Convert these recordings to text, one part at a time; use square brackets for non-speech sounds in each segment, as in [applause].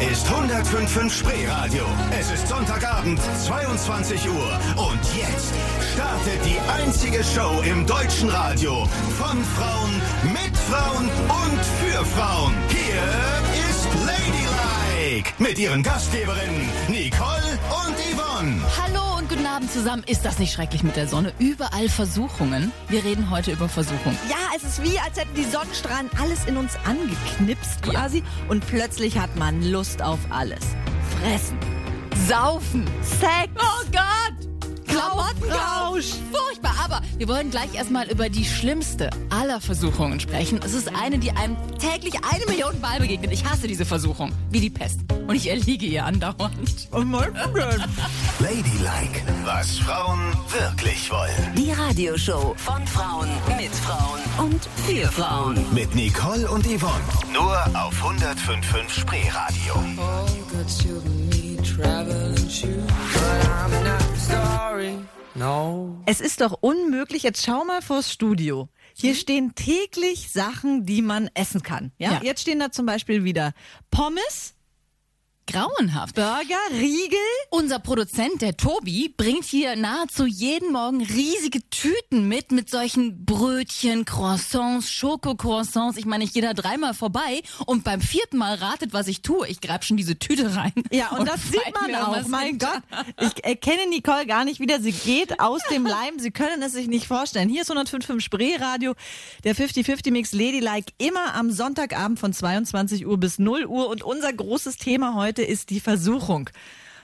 ist 105.5 Spreeradio. Es ist Sonntagabend, 22 Uhr. Und jetzt startet die einzige Show im deutschen Radio. Von Frauen, mit Frauen und für Frauen. Hier ist Ladylike. Mit ihren Gastgeberinnen Nicole und Yvonne. Hallo guten Abend zusammen. Ist das nicht schrecklich mit der Sonne? Überall Versuchungen. Wir reden heute über Versuchung. Ja, es ist wie, als hätten die Sonnenstrahlen alles in uns angeknipst quasi. Und plötzlich hat man Lust auf alles. Fressen, Saufen. Sex, Oh Gott! Klamottenrausch. Furchtbar, aber wir wollen gleich erstmal über die schlimmste aller Versuchungen sprechen. Es ist eine, die einem täglich eine Million Mal begegnet. Ich hasse diese Versuchung, wie die Pest. Und ich erliege ihr andauernd. Und mein Problem. Ladylike, was Frauen wirklich wollen. Die Radioshow von Frauen, mit Frauen und für Frauen. Mit Nicole und Yvonne. Nur auf 105.5 Spreeradio. all no. Es ist doch unmöglich. Jetzt schau mal vors Studio. Hier stehen täglich Sachen, die man essen kann. Ja? Ja. Jetzt stehen da zum Beispiel wieder Pommes, Grauenhaft. Burger, Riegel. Unser Produzent, der Tobi, bringt hier nahezu jeden Morgen riesige Tüten mit, mit solchen Brötchen, Croissants, Schokocroissants. Ich meine, ich gehe da dreimal vorbei und beim vierten Mal ratet, was ich tue. Ich greif schon diese Tüte rein. Ja, und, das sieht man auch. Mein. Gott, ich erkenne Nicole gar nicht wieder. Sie geht aus dem Leim. Sie können es sich nicht vorstellen. Hier ist 105.5 Spreeradio, der 50-50-Mix Ladylike, immer am Sonntagabend von 22 Uhr bis 0 Uhr. Und unser großes Thema heute ist die Versuchung.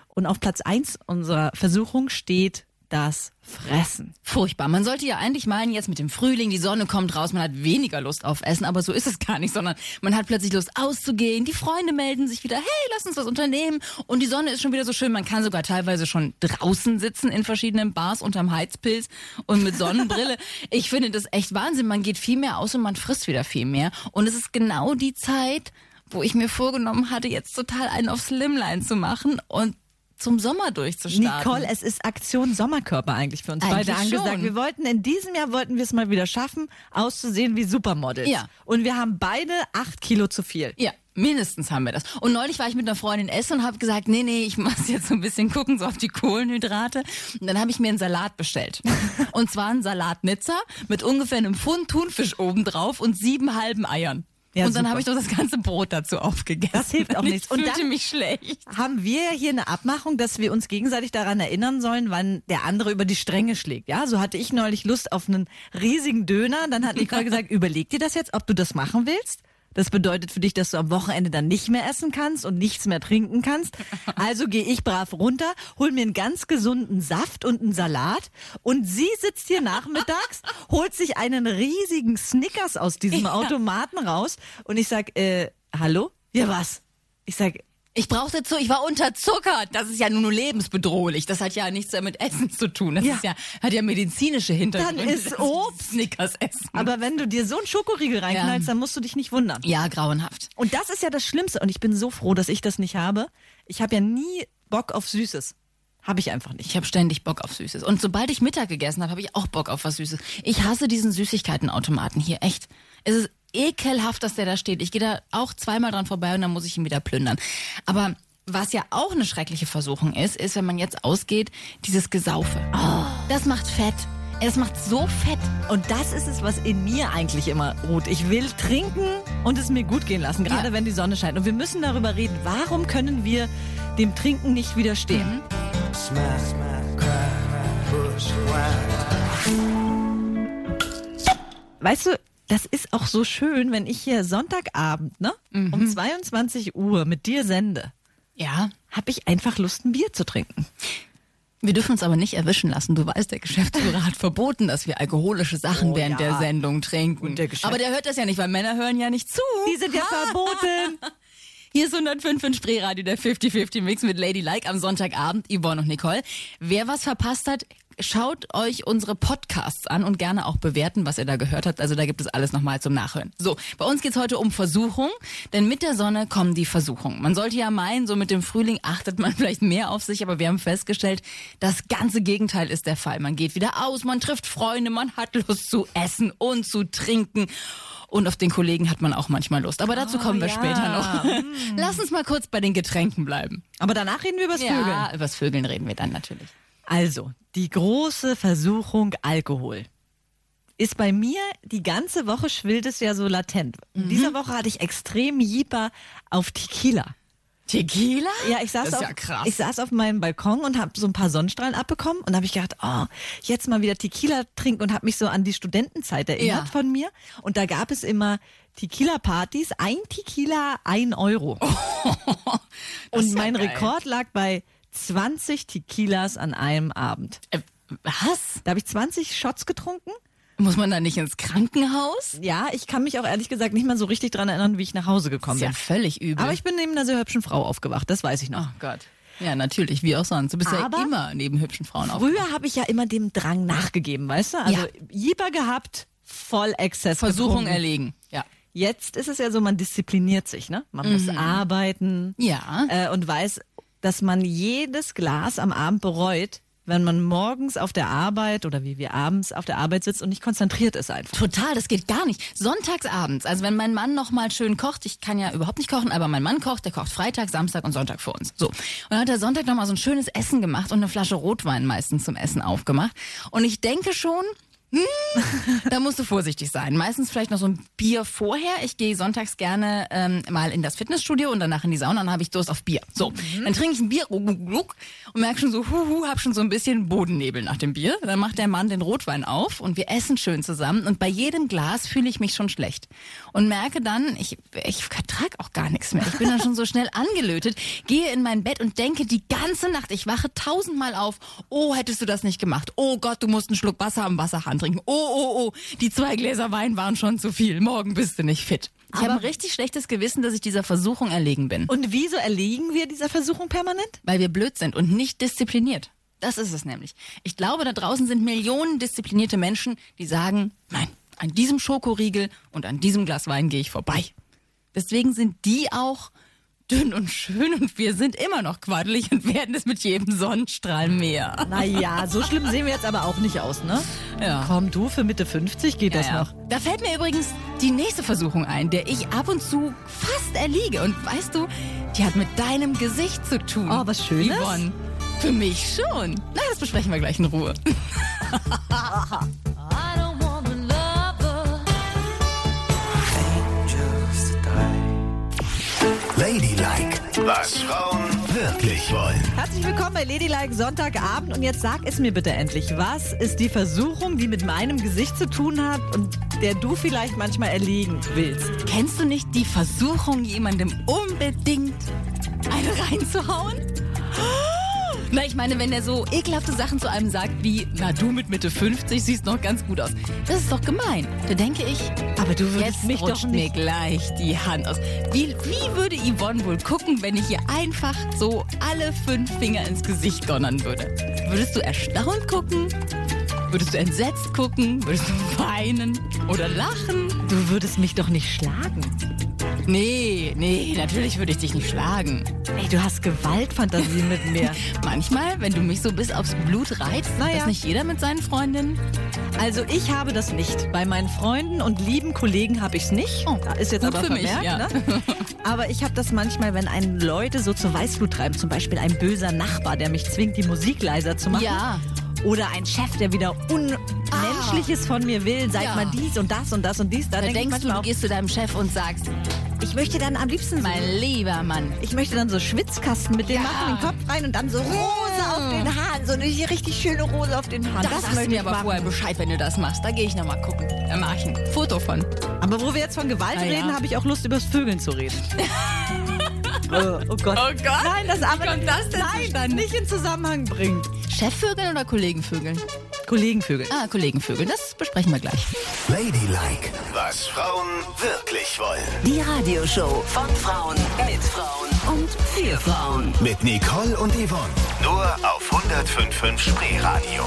Und auf Platz 1 unserer Versuchung steht das Fressen. Furchtbar. Man sollte ja eigentlich meinen, jetzt mit dem Frühling, die Sonne kommt raus, man hat weniger Lust auf Essen, aber so ist es gar nicht, sondern man hat plötzlich Lust auszugehen, die Freunde melden sich wieder, hey, lass uns was unternehmen und die Sonne ist schon wieder so schön, man kann sogar teilweise schon draußen sitzen in verschiedenen Bars unterm Heizpilz und mit Sonnenbrille. [laughs] ich finde das echt Wahnsinn, man geht viel mehr aus und man frisst wieder viel mehr und es ist genau die Zeit, wo ich mir vorgenommen hatte, jetzt total einen auf Slimline zu machen und zum Sommer durchzustarten. Nicole, es ist Aktion Sommerkörper eigentlich für uns Eigentlich beide angesagt. schon. Wir wollten in diesem Jahr wollten wir es mal wieder schaffen, auszusehen wie Supermodels. Ja. Und wir haben beide acht Kilo zu viel. Ja, mindestens haben wir das. Und neulich war ich mit einer Freundin essen und habe gesagt, nee, nee, ich muss jetzt so ein bisschen gucken, so auf die Kohlenhydrate. Und dann habe ich mir einen Salat bestellt. [laughs] und zwar einen Salatnitzer mit ungefähr einem Pfund Thunfisch obendrauf und sieben halben Eiern. Ja, und dann habe ich doch das ganze Brot dazu aufgegessen. Das hilft auch Und nichts. Ich Und fühlte mich schlecht. Haben wir hier eine Abmachung, dass wir uns gegenseitig daran erinnern sollen, wann der andere über die Stränge schlägt. Ja, so hatte ich neulich Lust auf einen riesigen Döner. Dann hat Nicole [laughs] gesagt, überleg dir das jetzt, ob du das machen willst. Das bedeutet für dich, dass du am Wochenende dann nicht mehr essen kannst und nichts mehr trinken kannst. [laughs] Also gehe ich brav runter, hol mir einen ganz gesunden Saft und einen Salat und sie sitzt hier nachmittags, [laughs] holt sich einen riesigen Snickers aus diesem Automaten raus und ich sag, äh, hallo? Ja, was? Ich sag, Ich brauchte zu, ich war unterzuckert. Das ist ja nur nur lebensbedrohlich. Das hat ja nichts mit Essen zu tun. Das Ja. ist ja, hat ja medizinische Hintergründe. Dann ist Obst. Snickers essen. aber wenn du dir so einen Schokoriegel reinknallst, Ja. dann musst du dich nicht wundern. ja, grauenhaft. Und das ist ja das Schlimmste. Und ich bin so froh, dass ich das nicht habe. Ich habe ja nie Bock auf Süßes. Habe ich einfach nicht. Ich habe ständig Bock auf Süßes. Und sobald ich Mittag gegessen habe, habe ich auch Bock auf was Süßes. Ich hasse diesen Süßigkeitenautomaten hier, echt. Es ist ekelhaft, dass der da steht. Ich gehe da auch zweimal dran vorbei und dann muss ich ihn wieder plündern. Aber was ja auch eine schreckliche Versuchung ist, ist, wenn man jetzt ausgeht, dieses Gesaufe. Das macht fett. Es macht so fett. Und das ist es, was in mir eigentlich immer ruht. Ich will trinken und es mir gut gehen lassen, gerade Ja. wenn die Sonne scheint. Und wir müssen darüber reden, warum können wir dem Trinken nicht widerstehen? Bushwhack. Weißt du, das ist auch so schön, wenn ich hier Sonntagabend, ne, um 22 Uhr mit dir sende, Ja. habe ich einfach Lust, ein Bier zu trinken. Wir dürfen uns aber nicht erwischen lassen. Du weißt, der Geschäftsführer [laughs] hat verboten, dass wir alkoholische Sachen Oh, während ja. der Sendung trinken. Der aber der hört das ja nicht, weil Männer hören ja nicht zu. Die sind ja [laughs] verboten. Hier ist 105 in Spreeradio, der 50-50-Mix mit Lady Like am Sonntagabend, Yvonne und Nicole. Wer was verpasst hat, schaut euch unsere Podcasts an und gerne auch bewerten, was ihr da gehört habt. Also da gibt es alles nochmal zum Nachhören. So, bei uns geht's heute um Versuchung, denn mit der Sonne kommen die Versuchungen. Man sollte ja meinen, so mit dem Frühling achtet man [laughs] vielleicht mehr auf sich, aber wir haben festgestellt, das ganze Gegenteil ist der Fall. Man geht wieder aus, man trifft Freunde, man hat Lust zu essen und zu trinken. Und auf den Kollegen hat man auch manchmal Lust. Aber dazu kommen wir ja. später noch. [laughs] Lass uns mal kurz bei den Getränken bleiben. Aber danach reden wir über das Vögeln. Ja, übers Vögeln reden wir dann natürlich. Also, die große Versuchung Alkohol ist bei mir die ganze Woche schwillt es ja so latent. In dieser Woche hatte ich extrem Jieper auf Tequila. Tequila? Ja, ich saß, das ist auf, ja krass. ich saß auf meinem Balkon und habe so ein paar Sonnenstrahlen abbekommen und habe ich gedacht, oh, jetzt mal wieder Tequila trinken und habe mich so an die Studentenzeit erinnert Ja. von mir. Und da gab es immer Tequila-Partys, ein Tequila, ein Euro. [laughs] Ist und mein geil. Rekord lag bei 20 Tequilas an einem Abend. Äh, was? Da habe ich 20 Shots getrunken. Muss man da nicht ins Krankenhaus? Ja, ich kann mich auch ehrlich gesagt nicht mal so richtig dran erinnern, wie ich nach Hause Das gekommen ist ja bin. völlig übel. Aber ich bin neben einer sehr hübschen Frau aufgewacht, das weiß ich noch. oh Gott. Ja, natürlich, wie auch sonst. Du bist Aber ja immer neben hübschen Frauen auf. Früher habe ich ja immer dem Drang nachgegeben, weißt du? Also Ja. Jieber gehabt, voll Exzess. Versuchung getrunken. erlegen. Ja. Jetzt ist es ja so, man diszipliniert sich, ne? Man muss arbeiten Ja. äh, und weiß, dass man jedes Glas am Abend bereut, wenn man morgens auf der Arbeit oder wie wir abends auf der Arbeit sitzt und nicht konzentriert ist einfach. Total, das geht gar nicht. Sonntagsabends, also wenn mein Mann noch mal schön kocht, ich kann ja überhaupt nicht kochen, aber mein Mann kocht, der kocht Freitag, Samstag und Sonntag für uns. So. Und dann hat er Sonntag noch mal so ein schönes Essen gemacht und eine Flasche Rotwein meistens zum Essen aufgemacht. Und ich denke schon, hm, da musst du vorsichtig sein. Meistens vielleicht noch so ein Bier vorher. Ich gehe sonntags gerne ähm, mal in das Fitnessstudio und danach in die Sauna und dann habe ich Durst auf Bier. So, dann trinke ich ein Bier und merke schon so, huhu, hab schon so ein bisschen Bodennebel nach dem Bier. Dann macht der Mann den Rotwein auf und wir essen schön zusammen und bei jedem Glas fühle ich mich schon schlecht und merke dann, ich, ich vertrag auch gar nichts mehr. Ich bin dann schon so schnell angelötet, gehe in mein Bett und denke die ganze Nacht, ich wache tausendmal auf, oh, hättest du das nicht gemacht. Oh Gott, du musst einen Schluck Wasser am Wasserhahn trinken. Oh, oh, oh, die zwei Gläser Wein waren schon zu viel. Morgen bist du nicht fit. Ich habe ein richtig schlechtes Gewissen, dass ich dieser Versuchung erlegen bin. Und wieso erliegen wir dieser Versuchung permanent? Weil wir blöd sind und nicht diszipliniert. Das ist es nämlich. Ich glaube, da draußen sind Millionen disziplinierte Menschen, die sagen, nein, an diesem Schokoriegel und an diesem Glas Wein gehe ich vorbei. Deswegen sind die auch dünn und schön und wir sind immer noch quaddelig und werden es mit jedem Sonnenstrahl mehr. Naja, so schlimm sehen wir jetzt aber auch nicht aus, ne? Ja. Komm, du für Mitte 50 geht das Ja, ja. noch. Da fällt mir übrigens die nächste Versuchung ein, der ich ab und zu fast erliege. Und weißt du, die hat mit deinem Gesicht zu tun. Oh, was Schönes? Yvonne. Für mich schon. Na, das besprechen wir gleich in Ruhe. [laughs] Ladylike, was Frauen wirklich wollen. Herzlich willkommen bei Ladylike Sonntagabend und jetzt sag es mir bitte endlich. Was ist die Versuchung, die mit meinem Gesicht zu tun hat und der du vielleicht manchmal erlegen willst? Kennst du nicht die Versuchung, jemandem unbedingt eine reinzuhauen? Na, ich meine, wenn er so ekelhafte Sachen zu einem sagt wie, na du mit Mitte 50 siehst noch ganz gut aus. Das ist doch gemein. Da denke ich, Aber du würdest Jetzt mich doch rutscht mir nicht. gleich die Hand aus. Wie, wie würde Yvonne wohl gucken, wenn ich ihr einfach so alle fünf Finger ins Gesicht donnern würde? Würdest du erstaunt gucken? Würdest du entsetzt gucken? Würdest du weinen oder lachen? Du würdest mich doch nicht schlagen. Nee, nee, natürlich würde ich dich nicht schlagen. Ey, du hast Gewaltfantasien mit mir. [laughs] Manchmal, wenn du mich so bis aufs Blut reizt, Naja. das nicht jeder mit seinen Freundinnen. Also ich habe das nicht. Bei meinen Freunden und lieben Kollegen habe ich es nicht. Oh, ist jetzt aber für mich, vermerkt, ja. ne? Aber ich habe das manchmal, wenn einen Leute so zur Weißglut treiben, zum Beispiel ein böser Nachbar, der mich zwingt, die Musik leiser zu machen. Ja. Oder ein Chef, der wieder Unmenschliches von mir will, sag Ja. mal dies und das und das und dies. Da, Da denk denkst du, du gehst zu deinem Chef und sagst, ich möchte dann am liebsten mein lieber Mann, ich möchte dann so Schwitzkasten mit dem Ja. machen, den Kopf rein und dann so Rose auf den Haaren, so eine richtig schöne Rose auf den Haaren. Das, das möchte ich aber machen. vorher Bescheid, wenn du das machst. Da gehe ich nochmal gucken. Da mache ich ein Foto von. Aber wo wir jetzt von Gewalt Ah, ja. reden, habe ich auch Lust, über das Vögeln zu reden. [laughs] oh, oh Gott. Oh Gott. Nein, das aber das denn nein, nicht in Zusammenhang bringen. Chefvögeln oder Kollegenvögeln? Kollegenvögel. Ah, Kollegenvögeln. Das besprechen wir gleich. Ladylike, was Frauen wirklich wollen. Die Radioshow von Frauen mit Frauen und für Frauen. Mit Nicole und Yvonne. Nur auf 105.5 Spreeradio.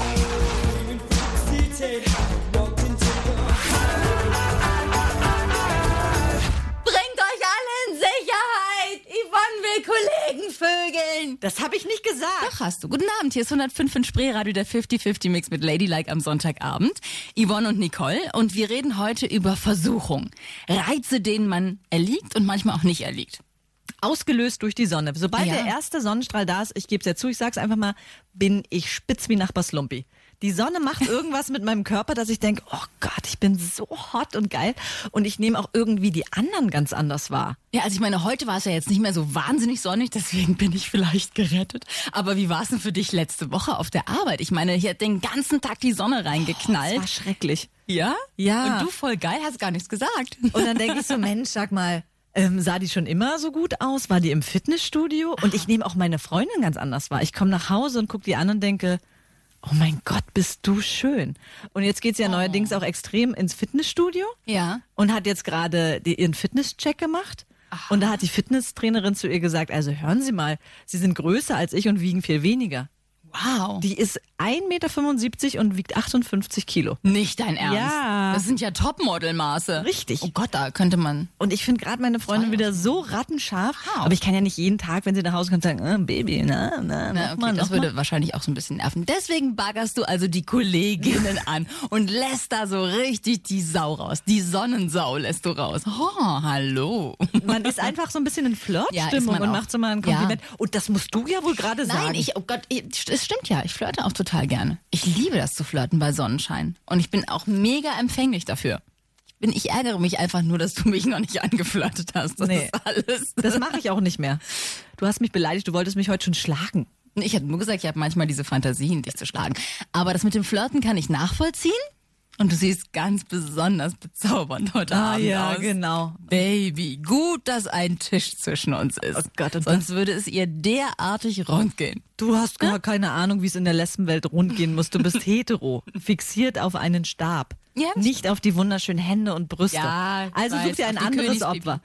Bringt vögeln. Das habe ich nicht gesagt. Doch hast du. Guten Abend, hier ist 105 in Spreeradio, der 50-50 Mix mit Ladylike am Sonntagabend. Yvonne und Nicole und wir reden heute über Versuchung. Reize, denen man erliegt und manchmal auch nicht erliegt. Ausgelöst durch die Sonne. Sobald Ja. der erste Sonnenstrahl da ist, ich gebe es ja zu, ich sag's einfach mal, bin ich spitz wie Nachbar Slumpy. Die Sonne macht [laughs] irgendwas mit meinem Körper, dass ich denke, oh Gott, ich bin so hot und geil. Und ich nehme auch irgendwie die anderen ganz anders wahr. Ja, also ich meine, heute war es ja jetzt nicht mehr so wahnsinnig sonnig, deswegen bin ich vielleicht gerettet. Aber wie war es denn für dich letzte Woche auf der Arbeit? Ich meine, hier hat den ganzen Tag die Sonne Das reingeknallt. war schrecklich. ja? Ja. Und du voll geil, hast gar nichts gesagt. Und dann denke ich so, Mensch, sag mal, ähm, sah die schon immer so gut aus? War die im Fitnessstudio? Und ich nehme auch meine Freundin ganz anders wahr. Ich komme nach Hause und gucke die an und denke, oh mein Gott, bist du schön. Und jetzt geht's ja neuerdings auch extrem ins Fitnessstudio Ja. und hat jetzt gerade ihren Fitnesscheck gemacht. Und da hat die Fitnesstrainerin zu ihr gesagt, also hören Sie mal, Sie sind größer als ich und wiegen viel weniger. Wow. Die ist 1,75 Meter und wiegt 58 Kilo. Nicht dein Ernst. Ja. Das sind ja Topmodelmaße. Richtig. Oh Gott, da könnte man. Und ich finde gerade meine Freundin wieder so rattenscharf. Wow. Aber ich kann ja nicht jeden Tag, wenn sie nach Hause kommt, sagen, äh, Baby, na, na, Na, okay, mal, das würde mal. wahrscheinlich auch so ein bisschen nerven. Deswegen baggerst du also die Kolleginnen an und lässt da so richtig die Sau raus. Die Sonnensau lässt du raus. Oh, hallo. Man ist einfach so ein bisschen in Ja, Flirtstimmung man und macht so mal ein Kompliment. Und das musst du ja wohl gerade sagen. Nein, ich, oh Gott, ich- stimmt ja. Ich flirte auch total gerne. Ich liebe das zu flirten bei Sonnenschein. Und ich bin auch mega empfänglich dafür. Ich, bin, ich ärgere mich einfach nur, dass du mich noch nicht [laughs] angeflirtet hast. Das Nee. ist alles. Das mache ich auch nicht mehr. Du hast mich beleidigt, du wolltest mich heute schon schlagen. Ich habe nur gesagt, ich habe manchmal diese Fantasien, dich zu schlagen. Aber das mit dem Flirten kann ich nachvollziehen. Und du siehst ganz besonders bezaubernd heute Abend aus. genau. Baby, gut, dass ein Tisch zwischen uns ist. Oh Gott, Sonst würde es ihr derartig rund gehen. Du hast gar keine Ahnung, wie es in der Lesbenwelt rundgehen muss. Du bist [laughs] hetero, fixiert auf einen Stab, Ja. nicht auf die wunderschönen Hände und Brüste. Ja, also weiß, such dir ein anderes. Opfer.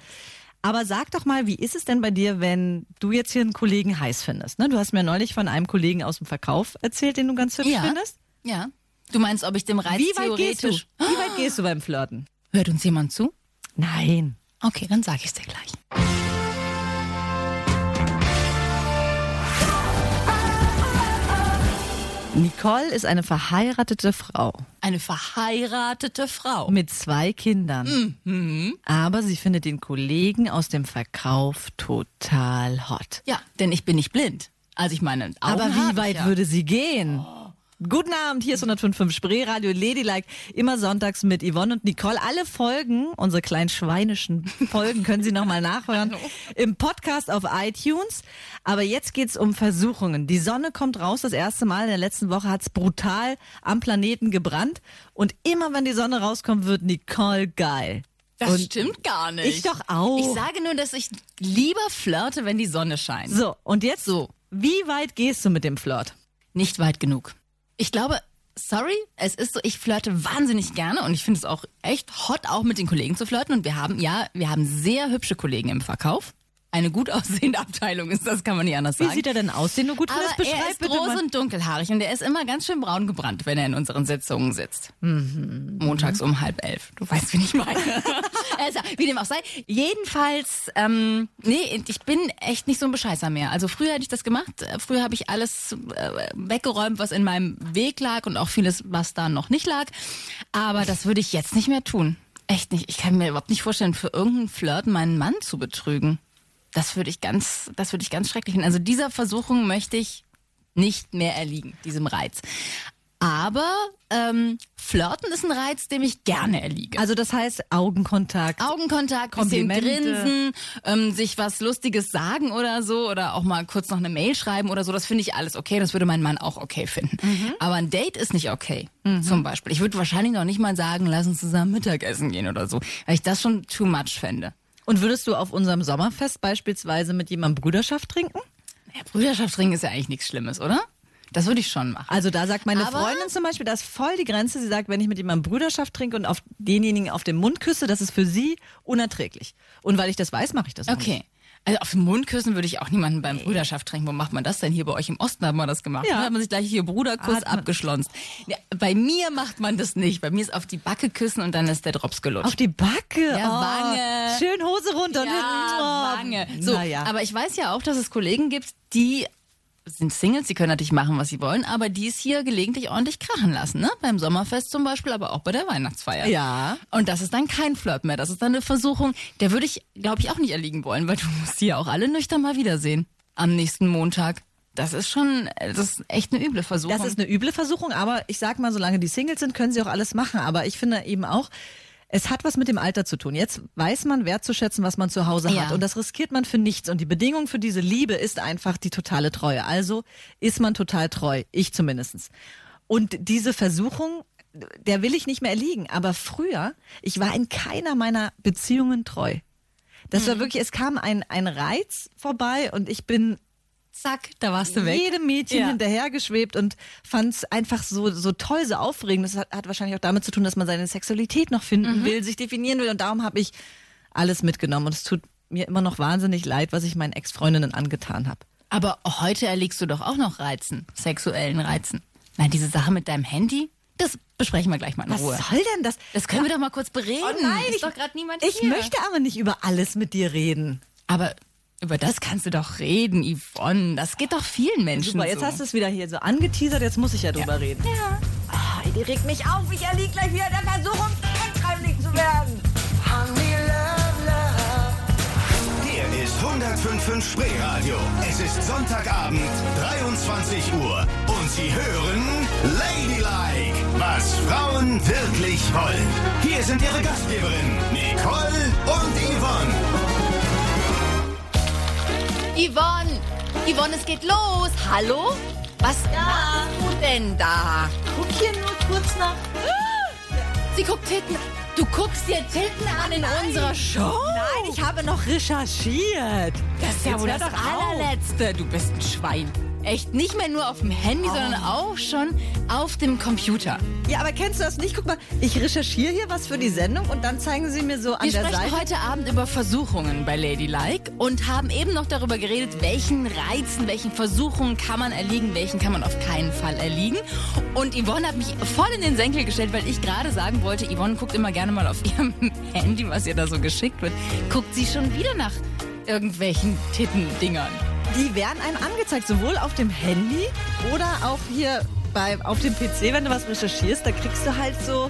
Aber sag doch mal, wie ist es denn bei dir, wenn du jetzt hier einen Kollegen heiß findest? Ne? Du hast mir neulich von einem Kollegen aus dem Verkauf erzählt, den du ganz hübsch Ja. findest. Ja. Du meinst, ob ich dem Reiz Wie weit gehst du? theoretisch... Wie weit gehst du beim Flirten? Hört uns jemand zu? Nein. Okay, dann sag ich's dir gleich. Nicole ist eine verheiratete Frau Eine verheiratete Frau. mit zwei Kindern. Mhm. Aber sie findet den Kollegen aus dem Verkauf total hot. Ja, denn ich bin nicht blind. Also ich meine, Augen Aber hab wie ich weit ja. würde sie gehen? Guten Abend, hier ist 105.5 Spreeradio Ladylike, immer sonntags mit Yvonne und Nicole. Alle Folgen, unsere kleinen schweinischen Folgen, können Sie nochmal nachhören [laughs] im Podcast auf iTunes. Aber jetzt geht's um Versuchungen. Die Sonne kommt raus, das erste Mal in der letzten Woche hat's brutal am Planeten gebrannt. Und immer wenn die Sonne rauskommt, wird Nicole geil. Das und stimmt gar nicht. Ich doch auch. Ich sage nur, dass ich lieber flirte, wenn die Sonne scheint. So, und jetzt So. Wie weit gehst du mit dem Flirt? Nicht weit genug. Ich glaube, sorry, es ist so, ich flirte wahnsinnig gerne und ich finde es auch echt hot, auch mit den Kollegen zu flirten. Und wir haben, ja, wir haben sehr hübsche Kollegen im Verkauf. Eine gut [laughs] aussehende Abteilung ist das, kann man nicht anders Wie sagen. sieht er denn aus, den du gut Aber? Beschreib er ist groß mal. und dunkelhaarig und er ist immer ganz schön braun gebrannt, wenn er in unseren Sitzungen sitzt. Mhm. Montags um halb elf. Du weißt, wen ich meine. [laughs] also, wie dem auch sei. Jedenfalls, ähm, nee, ich bin echt nicht so ein Bescheißer mehr. Also früher hätte ich das gemacht. Äh, Früher habe ich alles äh, weggeräumt, was in meinem Weg lag und auch vieles, was da noch nicht lag. Aber das würde ich jetzt nicht mehr tun. Echt nicht. Ich kann mir überhaupt nicht vorstellen, für irgendeinen Flirt meinen Mann zu betrügen. Das würde ich ganz, das würde ich ganz schrecklich finden. Also dieser Versuchung möchte ich nicht mehr erliegen, diesem Reiz. Aber ähm, Flirten ist ein Reiz, dem ich gerne erliege. Also das heißt Augenkontakt. Augenkontakt, bisschen Komplimente. grinsen, ähm, sich was Lustiges sagen oder so oder auch mal kurz noch eine Mail schreiben oder so, das finde ich alles okay. Das würde mein Mann auch okay finden. Mhm. Aber ein Date ist nicht okay, zum Beispiel. Ich würde wahrscheinlich noch nicht mal sagen, lass uns zusammen Mittagessen gehen oder so, weil ich das schon too much fände. Und würdest du auf unserem Sommerfest beispielsweise mit jemandem Brüderschaft trinken? Ja, Brüderschaftsring ist ja eigentlich nichts Schlimmes, oder? Das würde ich schon machen. Also da sagt meine Aber- Freundin zum Beispiel, das ist voll die Grenze. Sie sagt, wenn ich mit jemandem Brüderschaft trinke und auf denjenigen auf den Mund küsse, das ist für sie unerträglich. Und weil ich das weiß, mache ich das auch Okay. nicht. Also auf den Mund küssen würde ich auch niemanden beim Brüderschaft trinken. Wo macht man das denn? Hier bei euch im Osten hat man das gemacht. Ja. Da hat man sich gleich hier Bruderkuss abgeschlonst. Ja, bei mir macht man das nicht. Bei mir ist auf die Backe küssen und dann ist der Drops gelutscht. Auf die Backe. Ja, oh, Wange. Schön Hose runter. und hinten, ja, oh. Wange. So, naja. aber ich weiß ja auch, dass es Kollegen gibt, die sind Singles, die können natürlich machen, was sie wollen, aber die es hier gelegentlich ordentlich krachen lassen, ne? Beim Sommerfest zum Beispiel, aber auch bei der Weihnachtsfeier. Ja. Und das ist dann kein Flirt mehr, das ist dann eine Versuchung, der würde ich, glaube ich, auch nicht erliegen wollen, weil du musst sie ja auch alle nüchtern mal wiedersehen am nächsten Montag. Das ist schon, das ist echt eine üble Versuchung. Das ist eine üble Versuchung, aber ich sag mal, solange die Singles sind, können sie auch alles machen. Aber ich finde eben auch, es hat was mit dem Alter zu tun. Jetzt weiß man wertzuschätzen, was man zu Hause Ja. hat. Und das riskiert man für nichts. Und die Bedingung für diese Liebe ist einfach die totale Treue. Also ist man total treu. Ich zumindestens. Und diese Versuchung, der will ich nicht mehr erliegen. Aber früher, ich war in keiner meiner Beziehungen treu. Das war wirklich, es kam ein, ein Reiz vorbei und ich bin Zack, da warst du weg. jedem Mädchen Ja. hinterhergeschwebt und fand es einfach so, so toll, so aufregend. Das hat, hat wahrscheinlich auch damit zu tun, dass man seine Sexualität noch finden Mhm. will, sich definieren will. Und darum habe ich alles mitgenommen. Und es tut mir immer noch wahnsinnig leid, was ich meinen Ex-Freundinnen angetan habe. Aber heute erlegst du doch auch noch Reizen, sexuellen Reizen. Na, diese Sache mit deinem Handy, das besprechen wir gleich mal in Was Ruhe. soll denn das? Das können wir doch mal kurz bereden. Oh nein, ist ich- doch gerade niemand Ich hier. möchte aber nicht über alles mit dir reden. Aber über das kannst du doch reden, Yvonne. Das geht doch vielen Menschen Super, jetzt so. hast du es wieder hier so angeteasert, jetzt muss ich ja drüber reden. Ja. Ah, die regt mich auf, ich erlieg gleich wieder der Versuchung, fettreiblich zu werden. Hier ist 105.5 Spreeradio. Es ist Sonntagabend, 23 Uhr. Und Sie hören Ladylike, was Frauen wirklich wollen. Hier sind Ihre Gastgeberinnen, Nicole und Yvonne. Yvonne, Yvonne, es geht los. Hallo? Was machst du denn da? Guck hier nur kurz nach. Sie guckt Titten. Du guckst dir Titten an in unserer Show? Nein, ich habe noch recherchiert. Das ist ja wohl das allerletzte. Du bist ein Schwein. Echt nicht mehr nur auf dem Handy, sondern auch schon auf dem Computer. Ja, aber kennst du das nicht? Guck mal, ich recherchiere hier was für die Sendung und dann zeigen sie mir so an Wir der sprechen Seite. heute Abend über Versuchungen bei Ladylike und haben eben noch darüber geredet, welchen Reizen, welchen Versuchungen kann man erliegen, welchen kann man auf keinen Fall erliegen. Und Yvonne hat mich voll in den Senkel gestellt, weil ich gerade sagen wollte, Yvonne guckt immer gerne mal auf [laughs] ihrem Handy, was ihr da so geschickt wird. Guckt sie schon wieder nach irgendwelchen Tittendingern. Die werden einem angezeigt, sowohl auf dem Handy oder auch hier bei, auf dem PC, wenn du was recherchierst, da kriegst du halt so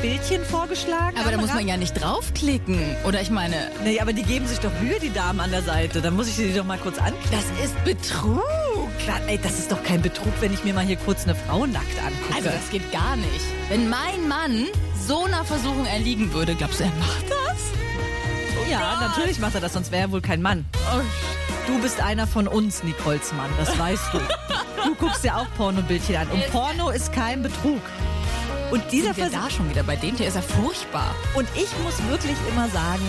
Bildchen vorgeschlagen. Aber da muss man ja nicht draufklicken. Oder ich meine, Nee, aber die geben sich doch Mühe, die Damen an der Seite. Da muss ich sie doch mal kurz anklicken. das ist Betrug. Klar, ey, das ist doch kein Betrug, wenn ich mir mal hier kurz eine Frau nackt angucke. Also das geht gar nicht. Wenn mein Mann so einer Versuchung erliegen würde, glaubst du, er macht das? ja, natürlich macht er das, sonst wäre er wohl kein Mann. Oh, Du bist einer von uns, Nicoles Mann, das weißt du. Du guckst ja auch Pornobildchen an. Und Porno ist kein Betrug. Und dieser sind wir Versuch. da schon wieder bei dem? Der ist ja furchtbar. Und ich muss wirklich immer sagen,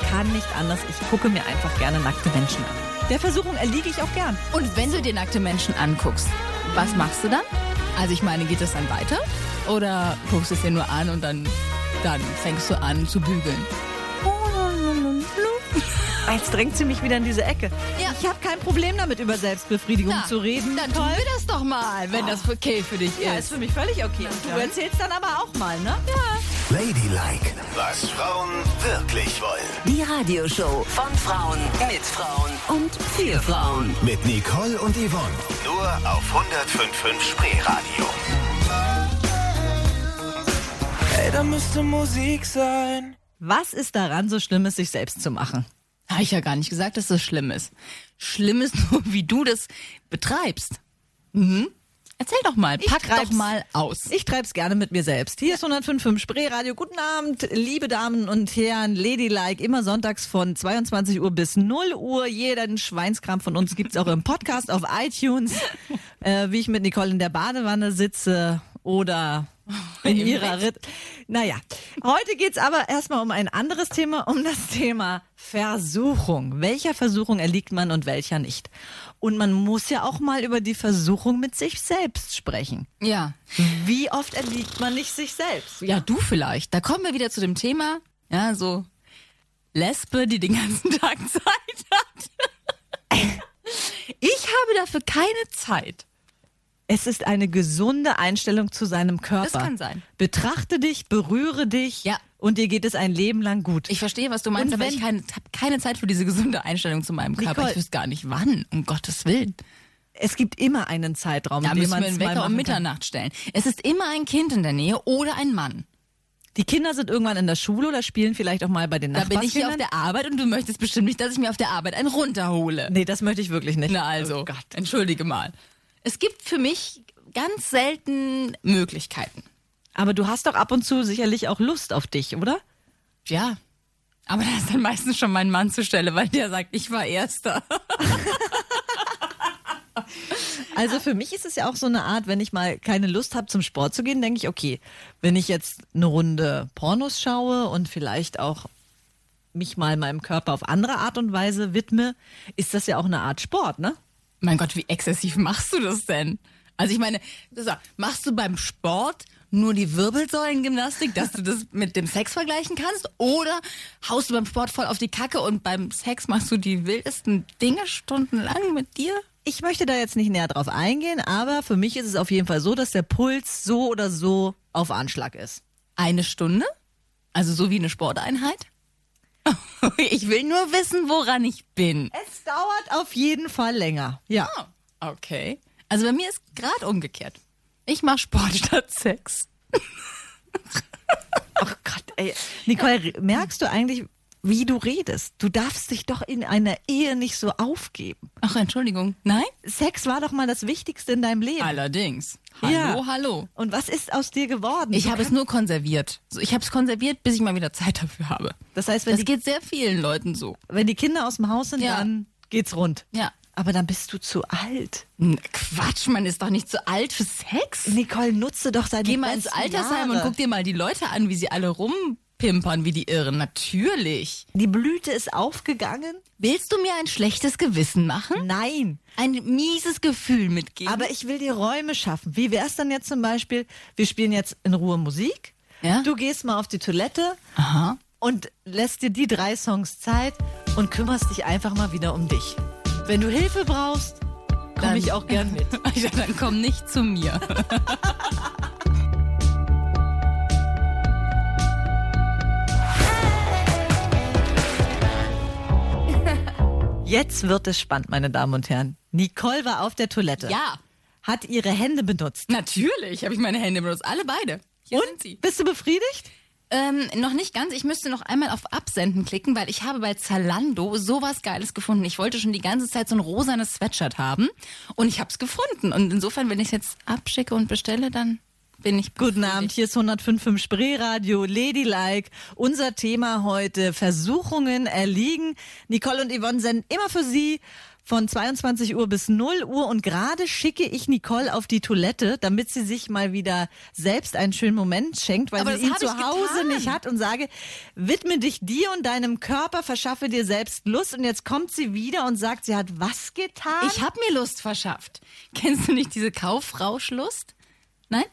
ich kann nicht anders. Ich gucke mir einfach gerne nackte Menschen an. Der Versuchung erliege ich auch gern. Und wenn du dir nackte Menschen anguckst, was machst du dann? Also ich meine, geht das dann weiter? Oder guckst du es dir nur an und dann, dann fängst du an zu bügeln? Jetzt drängt sie mich wieder in diese Ecke. Ja. Ich habe kein Problem damit, über Selbstbefriedigung Na, zu reden. Dann tun wir das doch mal, wenn das okay für dich Ja, ist. ist für mich völlig okay. Und du erzählst dann aber auch mal, ne? Ja. Ladylike, was Frauen wirklich wollen. Die Radioshow von Frauen mit Frauen und für Frauen. Mit Nicole und Yvonne. Nur auf 105.5 Spreeradio. Ey, da müsste Musik sein. Was ist daran so Schlimmes, sich selbst zu machen? Habe ich ja gar nicht gesagt, dass das schlimm ist. Schlimm ist [laughs] nur, wie du das betreibst. Mhm. Erzähl doch mal, Ich pack doch mal aus. Ich treib's gerne mit mir selbst. Hier ist 105.5 Spreeradio. Guten Abend, liebe Damen und Herren. Ladylike, immer sonntags von 22 Uhr bis 0 Uhr. Jeden Schweinskram von uns gibt's auch im Podcast auf iTunes. [laughs] Äh, wie ich mit Nicole in der Badewanne sitze oder [laughs] in ihrer Ritt. Naja, heute geht's aber erstmal um ein anderes Thema, um das Thema Versuchung. Welcher Versuchung erliegt man und welcher nicht? Und man muss ja auch mal über die Versuchung mit sich selbst sprechen. Ja. Wie oft erliegt man nicht sich selbst? Ja, du vielleicht. Da kommen wir wieder zu dem Thema, ja, so Lesbe, die den ganzen Tag [laughs] Zeit hat. Ich habe dafür keine Zeit. Es ist eine gesunde Einstellung zu seinem Körper. Das kann sein. Betrachte dich, berühre dich Ja. und dir geht es ein Leben lang gut. Ich verstehe, was du meinst, aber ich habe keine Zeit für diese gesunde Einstellung zu meinem Körper. Nicole- Ich wüsste gar nicht wann, um Gottes Willen. es gibt immer einen Zeitraum, Da in dem man wir es Wecker um. Mitternacht stellen. Es ist immer ein Kind in der Nähe oder ein Mann. Die Kinder sind irgendwann in der Schule oder spielen vielleicht auch mal bei den Da bin ich hier auf der Arbeit und du möchtest bestimmt nicht, dass ich mir auf der Arbeit einen runterhole. Nee, das möchte ich wirklich nicht. Na also, Oh Gott. entschuldige mal. Es gibt für mich ganz selten Möglichkeiten. Aber du hast doch ab und zu sicherlich auch Lust auf dich, oder? Ja. Aber da ist dann meistens schon mein Mann zur Stelle, weil der sagt, ich war Erster. [laughs] Also für mich ist es ja auch so eine Art, wenn ich mal keine Lust habe, zum Sport zu gehen, denke ich, okay, wenn ich jetzt eine Runde Pornos schaue und vielleicht auch mich mal meinem Körper auf andere Art und Weise widme, ist das ja auch eine Art Sport, ne? Mein Gott, wie exzessiv machst du das denn? Also ich meine, machst du beim Sport nur die Wirbelsäulengymnastik, dass du das mit dem Sex vergleichen kannst? Oder haust du beim Sport voll auf die Kacke und beim Sex machst du die wildesten Dinge stundenlang mit dir? Ich möchte da jetzt nicht näher drauf eingehen, aber für mich ist es auf jeden Fall so, dass der Puls so oder so auf Anschlag ist. Eine Stunde? Also so wie eine Sporteinheit? [laughs] Ich will nur wissen, woran ich bin. Es dauert auf jeden Fall länger. Ja. Ah, Okay. Also bei mir ist gerade umgekehrt. Ich mache Sport [laughs] statt Sex. Oh Gott, ey. Nicole, merkst du eigentlich, wie du redest? Du darfst dich doch in einer Ehe nicht so aufgeben. Ach, Entschuldigung. Nein? Sex war doch mal das Wichtigste in deinem Leben. Allerdings. Hallo, Ja. hallo. Und was ist aus dir geworden? Ich habe es nur konserviert. Ich habe es konserviert, bis ich mal wieder Zeit dafür habe. Das heißt, wenn Das die, geht sehr vielen Leuten so. wenn die Kinder aus dem Haus sind, Ja. dann geht's rund. Ja. Aber dann bist du zu alt. Quatsch, man ist doch nicht zu alt für Sex. Nicole, nutze doch deine Geh mal ins Altersheim Jahre. und guck dir mal die Leute an, wie sie alle rumpimpern, wie die Irren. Natürlich. Die Blüte ist aufgegangen? Willst du mir ein schlechtes Gewissen machen? Nein. Ein mieses Gefühl mitgeben? Aber ich will dir Räume schaffen. Wie wär's dann jetzt zum Beispiel, wir spielen jetzt in Ruhe Musik. Ja. Du gehst mal auf die Toilette Aha. und lässt dir die drei Songs Zeit und kümmerst dich einfach mal wieder um dich. Wenn du Hilfe brauchst, komme ich auch gern mit. [laughs] Dann komm nicht zu mir. [laughs] Jetzt wird es spannend, meine Damen und Herren. Nicole war auf der Toilette. Ja, Hat ihre Hände benutzt. natürlich habe ich meine Hände benutzt. Alle beide. Hier sind Und? sie. Bist du befriedigt? Ähm, noch nicht ganz. Ich müsste noch einmal auf Absenden klicken, weil ich habe bei Zalando sowas Geiles gefunden. Ich wollte schon die ganze Zeit so ein rosanes Sweatshirt haben und ich habe es gefunden. Und insofern, wenn ich es jetzt abschicke und bestelle, dann bin ich Guten befriedigt. Abend, hier ist 105.5 Spreeradio, Ladylike. Unser Thema heute, Versuchungen erliegen. Nicole und Yvonne senden immer für Sie von 22 Uhr bis 0 Uhr und gerade schicke ich Nicole auf die Toilette, damit sie sich mal wieder selbst einen schönen Moment schenkt, weil Aber sie ihn zu Hause getan. nicht hat und sage, widme dich dir und deinem Körper, verschaffe dir selbst Lust und jetzt kommt sie wieder und sagt, sie hat was getan? Ich habe mir Lust verschafft. [laughs] Kennst du nicht diese Kaufrauschlust? Nein?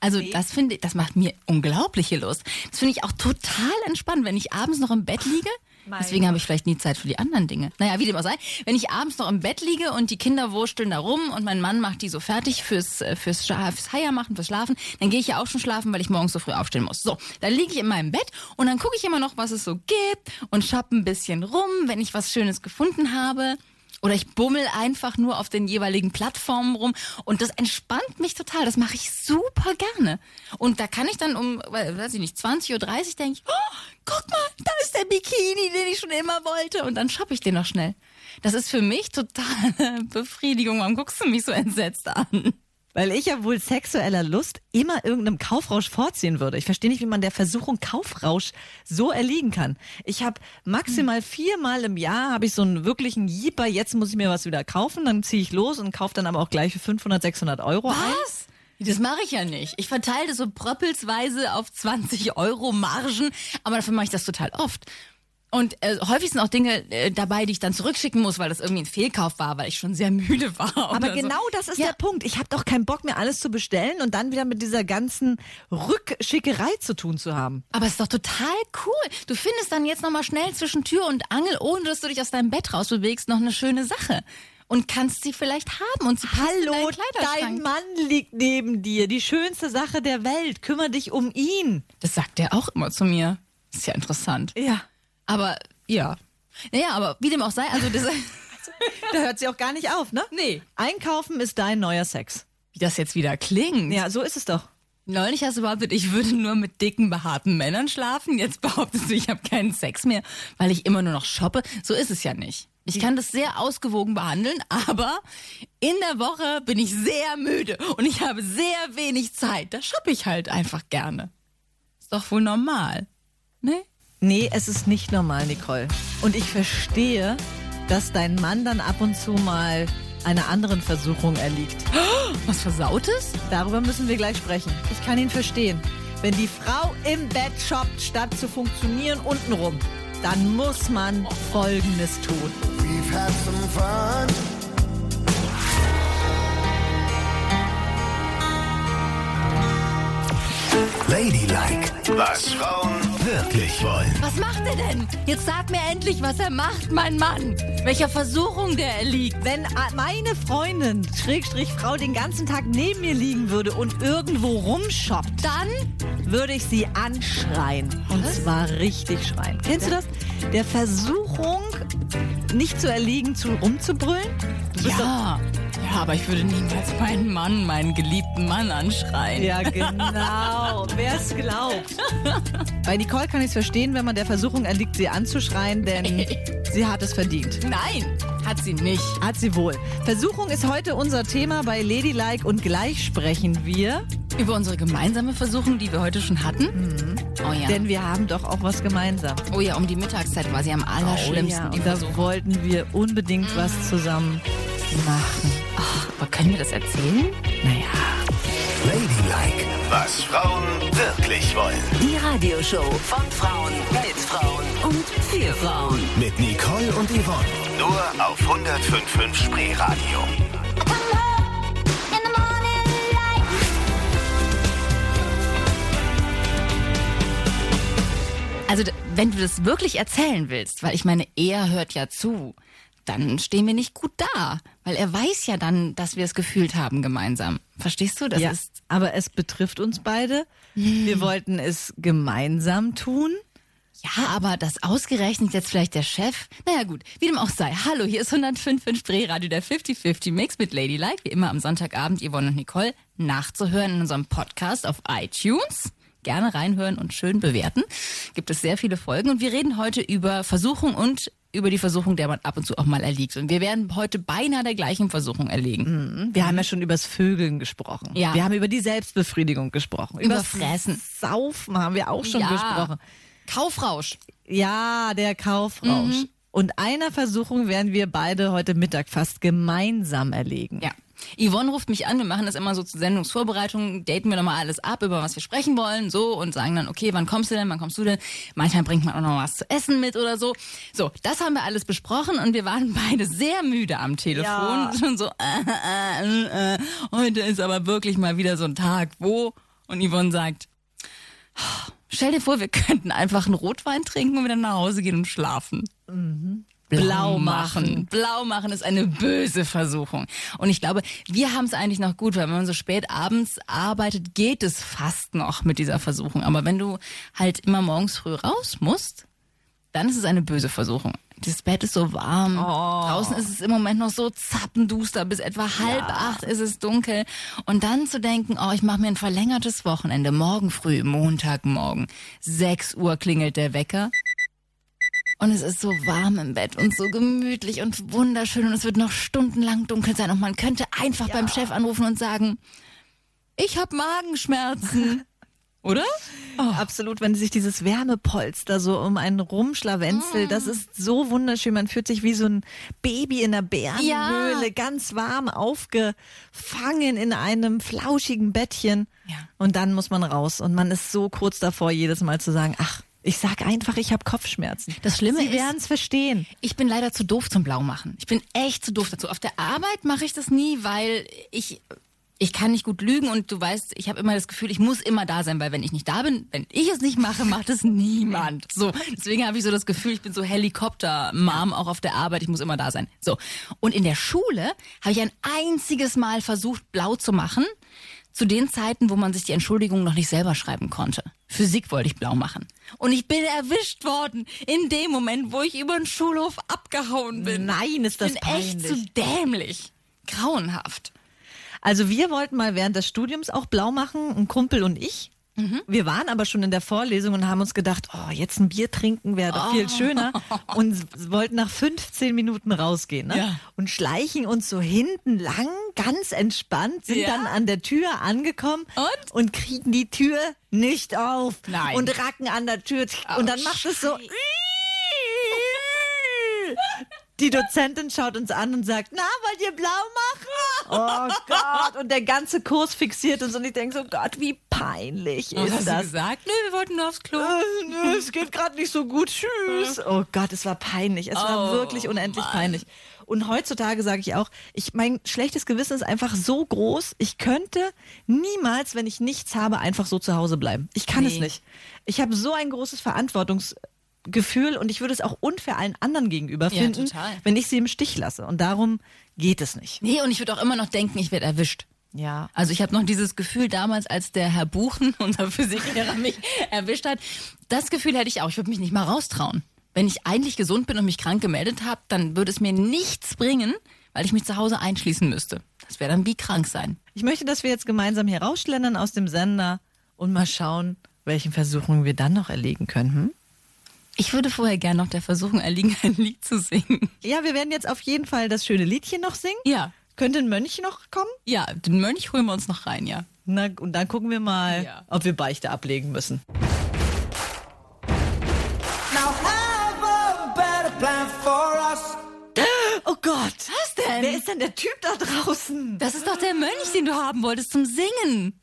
Also das finde ich, das macht mir unglaubliche Lust. Das finde ich auch total entspannt, wenn ich abends noch im Bett liege. Mein Deswegen habe ich vielleicht nie Zeit für die anderen Dinge. Naja, wie dem auch sei. Wenn ich abends noch im Bett liege und die Kinder wursteln da rum und mein Mann macht die so fertig fürs, äh, fürs, fürs Haier machen, fürs Schlafen, dann gehe ich ja auch schon schlafen, weil ich morgens so früh aufstehen muss. So, dann liege ich in meinem Bett und dann gucke ich immer noch, was es so gibt und shoppe ein bisschen rum, wenn ich was Schönes gefunden habe. Oder ich bummel einfach nur auf den jeweiligen Plattformen rum und das entspannt mich total. Das mache ich super gerne. Und da kann ich dann um, we- weiß ich nicht, 20.30 Uhr denke ich, oh, guck mal, da ist der Bikini, den ich schon immer wollte. Und dann shoppe ich den noch schnell. Das ist für mich totale [laughs] Befriedigung. Warum guckst du mich so entsetzt an? Weil ich ja wohl sexueller Lust immer irgendeinem Kaufrausch vorziehen würde. Ich verstehe nicht, wie man der Versuchung Kaufrausch so erliegen kann. Ich habe maximal viermal im Jahr habe ich so einen wirklichen Jeeper, jetzt muss ich mir was wieder kaufen, dann ziehe ich los und kaufe dann aber auch gleich für 500, 600 Euro ein. Was? Das mache ich ja nicht. Ich verteile das so bröppelsweise auf 20 Euro Margen, aber dafür mache ich das total oft. Und äh, häufig sind auch Dinge äh, dabei, die ich dann zurückschicken muss, weil das irgendwie ein Fehlkauf war, weil ich schon sehr [laughs] müde war. Aber genau so. das ist Ja. der Punkt. Ich habe doch keinen Bock mehr, alles zu bestellen und dann wieder mit dieser ganzen Rückschickerei zu tun zu haben. Aber ist doch total cool. Du findest dann jetzt nochmal schnell zwischen Tür und Angel, ohne dass du dich aus deinem Bett rausbewegst, noch eine schöne Sache. Und kannst sie vielleicht haben und sie Hallo, dein Mann liegt neben dir. Die schönste Sache der Welt. Kümmer dich um ihn. Das sagt er auch immer zu mir. Ist ja interessant. Ja. Aber ja. Naja, aber wie dem auch sei, also das, [laughs] Da hört sie auch gar nicht auf, ne? Nee. Einkaufen ist dein neuer Sex. wie das jetzt wieder klingt. Ja, so ist es doch. Neulich hast du behauptet, ich würde nur mit dicken, behaarten Männern schlafen. Jetzt behauptest du, ich habe keinen Sex mehr, weil ich immer nur noch shoppe. So ist es ja nicht. Ich kann das sehr ausgewogen behandeln, aber in der Woche bin ich sehr müde und ich habe sehr wenig Zeit. Da shoppe ich halt einfach gerne. Ist doch wohl normal. Ne? Nee, es ist nicht normal, Nicole. Und ich verstehe, dass dein Mann dann ab und zu mal einer anderen Versuchung erliegt. Was Versautes? Darüber müssen wir gleich sprechen. Ich kann ihn verstehen. Wenn die Frau im Bett shoppt, statt zu funktionieren untenrum, dann muss man Folgendes tun. We've had some fun. Ladylike, was Frauen wirklich wollen. Was macht er denn? Jetzt sag mir endlich, was er macht, mein Mann. Welcher Versuchung der erliegt. Wenn meine Freundin, Schrägstrich Frau, den ganzen Tag neben mir liegen würde und irgendwo rumshoppt, Dann würde ich sie anschreien. Und zwar richtig schreien. Kennst du das? Der Versuchung, nicht zu erliegen, zu rumzubrüllen? Du bist Ja. Ja, aber ich würde niemals meinen Mann, meinen geliebten Mann anschreien. Ja, genau. [laughs] Wer es glaubt. [laughs] Bei Nicole kann ich es verstehen, wenn man der Versuchung erliegt, sie anzuschreien, denn sie hat es verdient. Nein, hat sie nicht. Hat sie wohl. Versuchung ist heute unser Thema bei Ladylike und gleich sprechen wir, Über unsere gemeinsame Versuchung, die wir heute schon hatten. Oh ja. denn wir haben doch auch was gemeinsam. oh ja, um die Mittagszeit war sie am allerschlimmsten, ja, die und da wollten wir unbedingt was zusammen machen. Können wir das erzählen? Naja. Ladylike, was Frauen wirklich wollen. Die Radioshow von Frauen mit Frauen und für Frauen. Mit Nicole und Yvonne. Nur auf 105.5 Spreeradio. Also, wenn du das wirklich erzählen willst, weil ich meine, er hört ja zu, dann stehen wir nicht gut da. Weil er weiß ja dann, dass wir es gefühlt haben gemeinsam. Verstehst du? Das ja, ist. aber es betrifft uns beide. Wir wollten es gemeinsam tun. Ja, aber das ausgerechnet jetzt vielleicht der Chef. Naja gut, wie dem auch sei. Hallo, hier ist 105 in Spreeradio, der 50-50 Mix mit Ladylike, wie immer am Sonntagabend, Yvonne und Nicole, nachzuhören in unserem Podcast auf iTunes. Gerne reinhören und schön bewerten. Gibt es sehr viele Folgen und wir reden heute über Versuchung und über die Versuchung, der man ab und zu auch mal erliegt. Und wir werden heute beinahe der gleichen Versuchung erlegen. Wir haben ja schon übers Vögeln gesprochen. Ja. Wir haben über die Selbstbefriedigung gesprochen. Über Fressen. Saufen haben wir auch schon Ja. gesprochen. Kaufrausch. Ja, der Kaufrausch. Mhm. Und einer Versuchung werden wir beide heute Mittag fast gemeinsam erlegen. Ja. Yvonne ruft mich an, wir machen das immer so zur Sendungsvorbereitung, daten wir nochmal alles ab, über was wir sprechen wollen, so, und sagen dann, okay, wann kommst du denn, wann kommst du denn? Manchmal bringt man auch noch was zu essen mit oder so. So, das haben wir alles besprochen und wir waren beide sehr müde am Telefon. Ja. Schon so, äh, äh, äh, heute ist aber wirklich mal wieder so ein Tag, wo? Und Yvonne sagt, stell dir vor, wir könnten einfach einen Rotwein trinken und wieder nach Hause gehen und schlafen. Blau machen. Blau machen ist eine böse Versuchung. Und ich glaube, wir haben es eigentlich noch gut, weil wenn man so spät abends arbeitet, geht es fast noch mit dieser Versuchung. Aber wenn du halt immer morgens früh raus musst, dann ist es eine böse Versuchung. Das Bett ist so warm. Draußen ist es im Moment noch so zappenduster. Bis etwa halb acht ist es dunkel. Und dann zu denken, oh, ich mache mir ein verlängertes Wochenende. Morgen früh, Montagmorgen. Sechs Uhr klingelt der Wecker. Und es ist so warm im Bett und so gemütlich und wunderschön und es wird noch stundenlang dunkel sein und man könnte einfach beim Chef anrufen und sagen, ich habe Magenschmerzen. [laughs] Oder? Absolut, wenn sich dieses Wärmepolster so um einen rumschlawenzelt, das ist so wunderschön. Man fühlt sich wie so ein Baby in der Bärenhöhle, Ja. ganz warm aufgefangen in einem flauschigen Bettchen. Ja. Und dann muss man raus und man ist so kurz davor, jedes Mal zu sagen, ach, Ich sag einfach, ich habe Kopfschmerzen. Das Schlimme Sie werden es verstehen. Ich bin leider zu doof zum Blaumachen. Ich bin echt zu doof dazu. Auf der Arbeit mache ich das nie, weil ich ich kann nicht gut lügen und du weißt, ich habe immer das Gefühl, ich muss immer da sein, weil wenn ich nicht da bin, wenn ich es nicht mache, macht es [laughs] niemand. So, deswegen habe ich so das Gefühl, ich bin so Helikopter-Mom auch auf der Arbeit, ich muss immer da sein. So, und in der Schule habe ich ein einziges Mal versucht, blau zu machen, zu den Zeiten, wo man sich die Entschuldigung noch nicht selber schreiben konnte. Physik wollte ich blau machen. Und ich bin erwischt worden in dem Moment, wo ich über den Schulhof abgehauen bin. Nein, ist das ich bin echt zu peinlich. dämlich. Grauenhaft. Also wir wollten mal während des Studiums auch blau machen, ein Kumpel und ich. Mhm. Wir waren aber schon in der Vorlesung und haben uns gedacht, oh, jetzt ein Bier trinken wäre doch viel schöner [laughs] und wollten nach 15 Minuten rausgehen ne? Ja. und schleichen uns so hinten lang, ganz entspannt, sind Ja. dann an der Tür angekommen Und? und kriegen die Tür nicht auf Nein. und racken an der Tür und dann macht es so. [laughs] Die Dozentin schaut uns an und sagt, na, wollt ihr blau machen? Oh Gott. Und der ganze Kurs fixiert uns und ich denke so, Gott, wie peinlich Was ist hast du das? gesagt? Nö, wir wollten nur aufs Klo. Äh, nö, es geht gerade nicht so gut. Tschüss. Oh Gott, es war peinlich. Es war Oh, wirklich unendlich Mann. peinlich. Und heutzutage sage ich auch, ich mein schlechtes Gewissen ist einfach so groß. Ich könnte niemals, wenn ich nichts habe, einfach so zu Hause bleiben. Ich kann es Nee. nicht. Ich habe so ein großes Verantwortungsgefühl und ich würde es auch unfair allen anderen gegenüber Ja, finden, total. wenn ich sie im Stich lasse. Und darum geht es nicht. Nee, und ich würde auch immer noch denken, ich werde erwischt. Ja. Also ich habe noch dieses Gefühl damals, als der Herr Buchen, [laughs] unser Physiklehrer, mich erwischt hat. Das Gefühl hätte ich auch. Ich würde mich nicht mal raustrauen. Wenn ich eigentlich gesund bin und mich krank gemeldet habe, dann würde es mir nichts bringen, weil ich mich zu Hause einschließen müsste. Das wäre dann wie krank sein. Ich möchte, dass wir jetzt gemeinsam hier rausschlendern aus dem Sender und mal schauen, welchen Versuchungen wir dann noch erlegen können. Ich würde vorher gern noch der Versuchung erliegen, ein Lied zu singen. Ja, wir werden jetzt auf jeden Fall das schöne Liedchen noch singen. Ja. Könnte ein Mönch noch kommen? Ja, den Mönch holen wir uns noch rein, ja. Na, und dann gucken wir mal, Ja. ob wir Beichte ablegen müssen. Now have a better plan for us. Oh Gott! Was denn? Wer ist denn der Typ da draußen? Das ist doch der Mönch, den du haben wolltest zum Singen.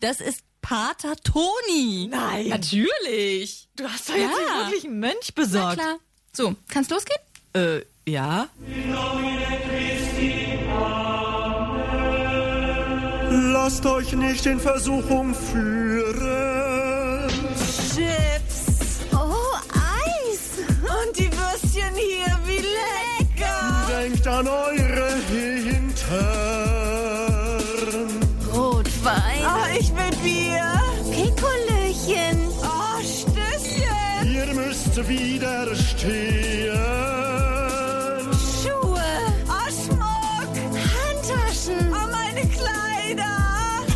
Das ist Pater Toni. Nein. Natürlich. Du hast doch jetzt Ja. nicht wirklich einen Mönch Na besorgt. klar. So, kann's losgehen? Äh, ja. Lasst euch nicht in Versuchung führen. Chips. Oh, Eis. Und die Würstchen hier, wie lecker. Denkt an eure widerstehen. Schuhe. Oh, Schmuck. Handtaschen. Oh, meine Kleider.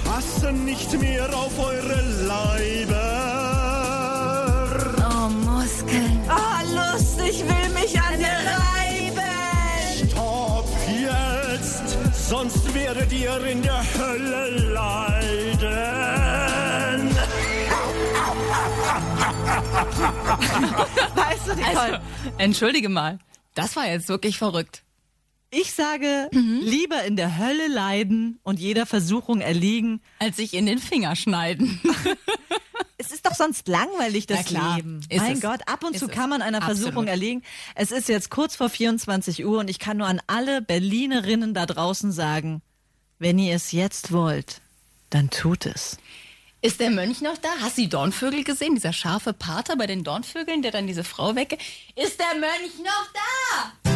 Passen nicht mehr auf eure Leiber. Oh, Muskeln. Oh, Lust, ich will mich an dir reiben. Stopp jetzt, sonst werdet ihr in [laughs] Weißt du, Nicole, Also, entschuldige mal. Das war jetzt wirklich verrückt. ich sage, lieber in der Hölle leiden und jeder Versuchung erliegen. Als sich in den Finger schneiden. [laughs] Es ist doch sonst langweilig, das Leben. ist mein es. Gott, ab und Ist zu es. kann man einer Absolut. Versuchung erliegen. Es ist jetzt kurz vor 24 Uhr und ich kann nur an alle Berlinerinnen da draußen sagen, wenn ihr es jetzt wollt, dann tut es. Ist der Mönch noch da? Hast du die Dornvögel gesehen? Dieser scharfe Pater bei den Dornvögeln, der dann diese Frau wecke. Ist der Mönch noch da?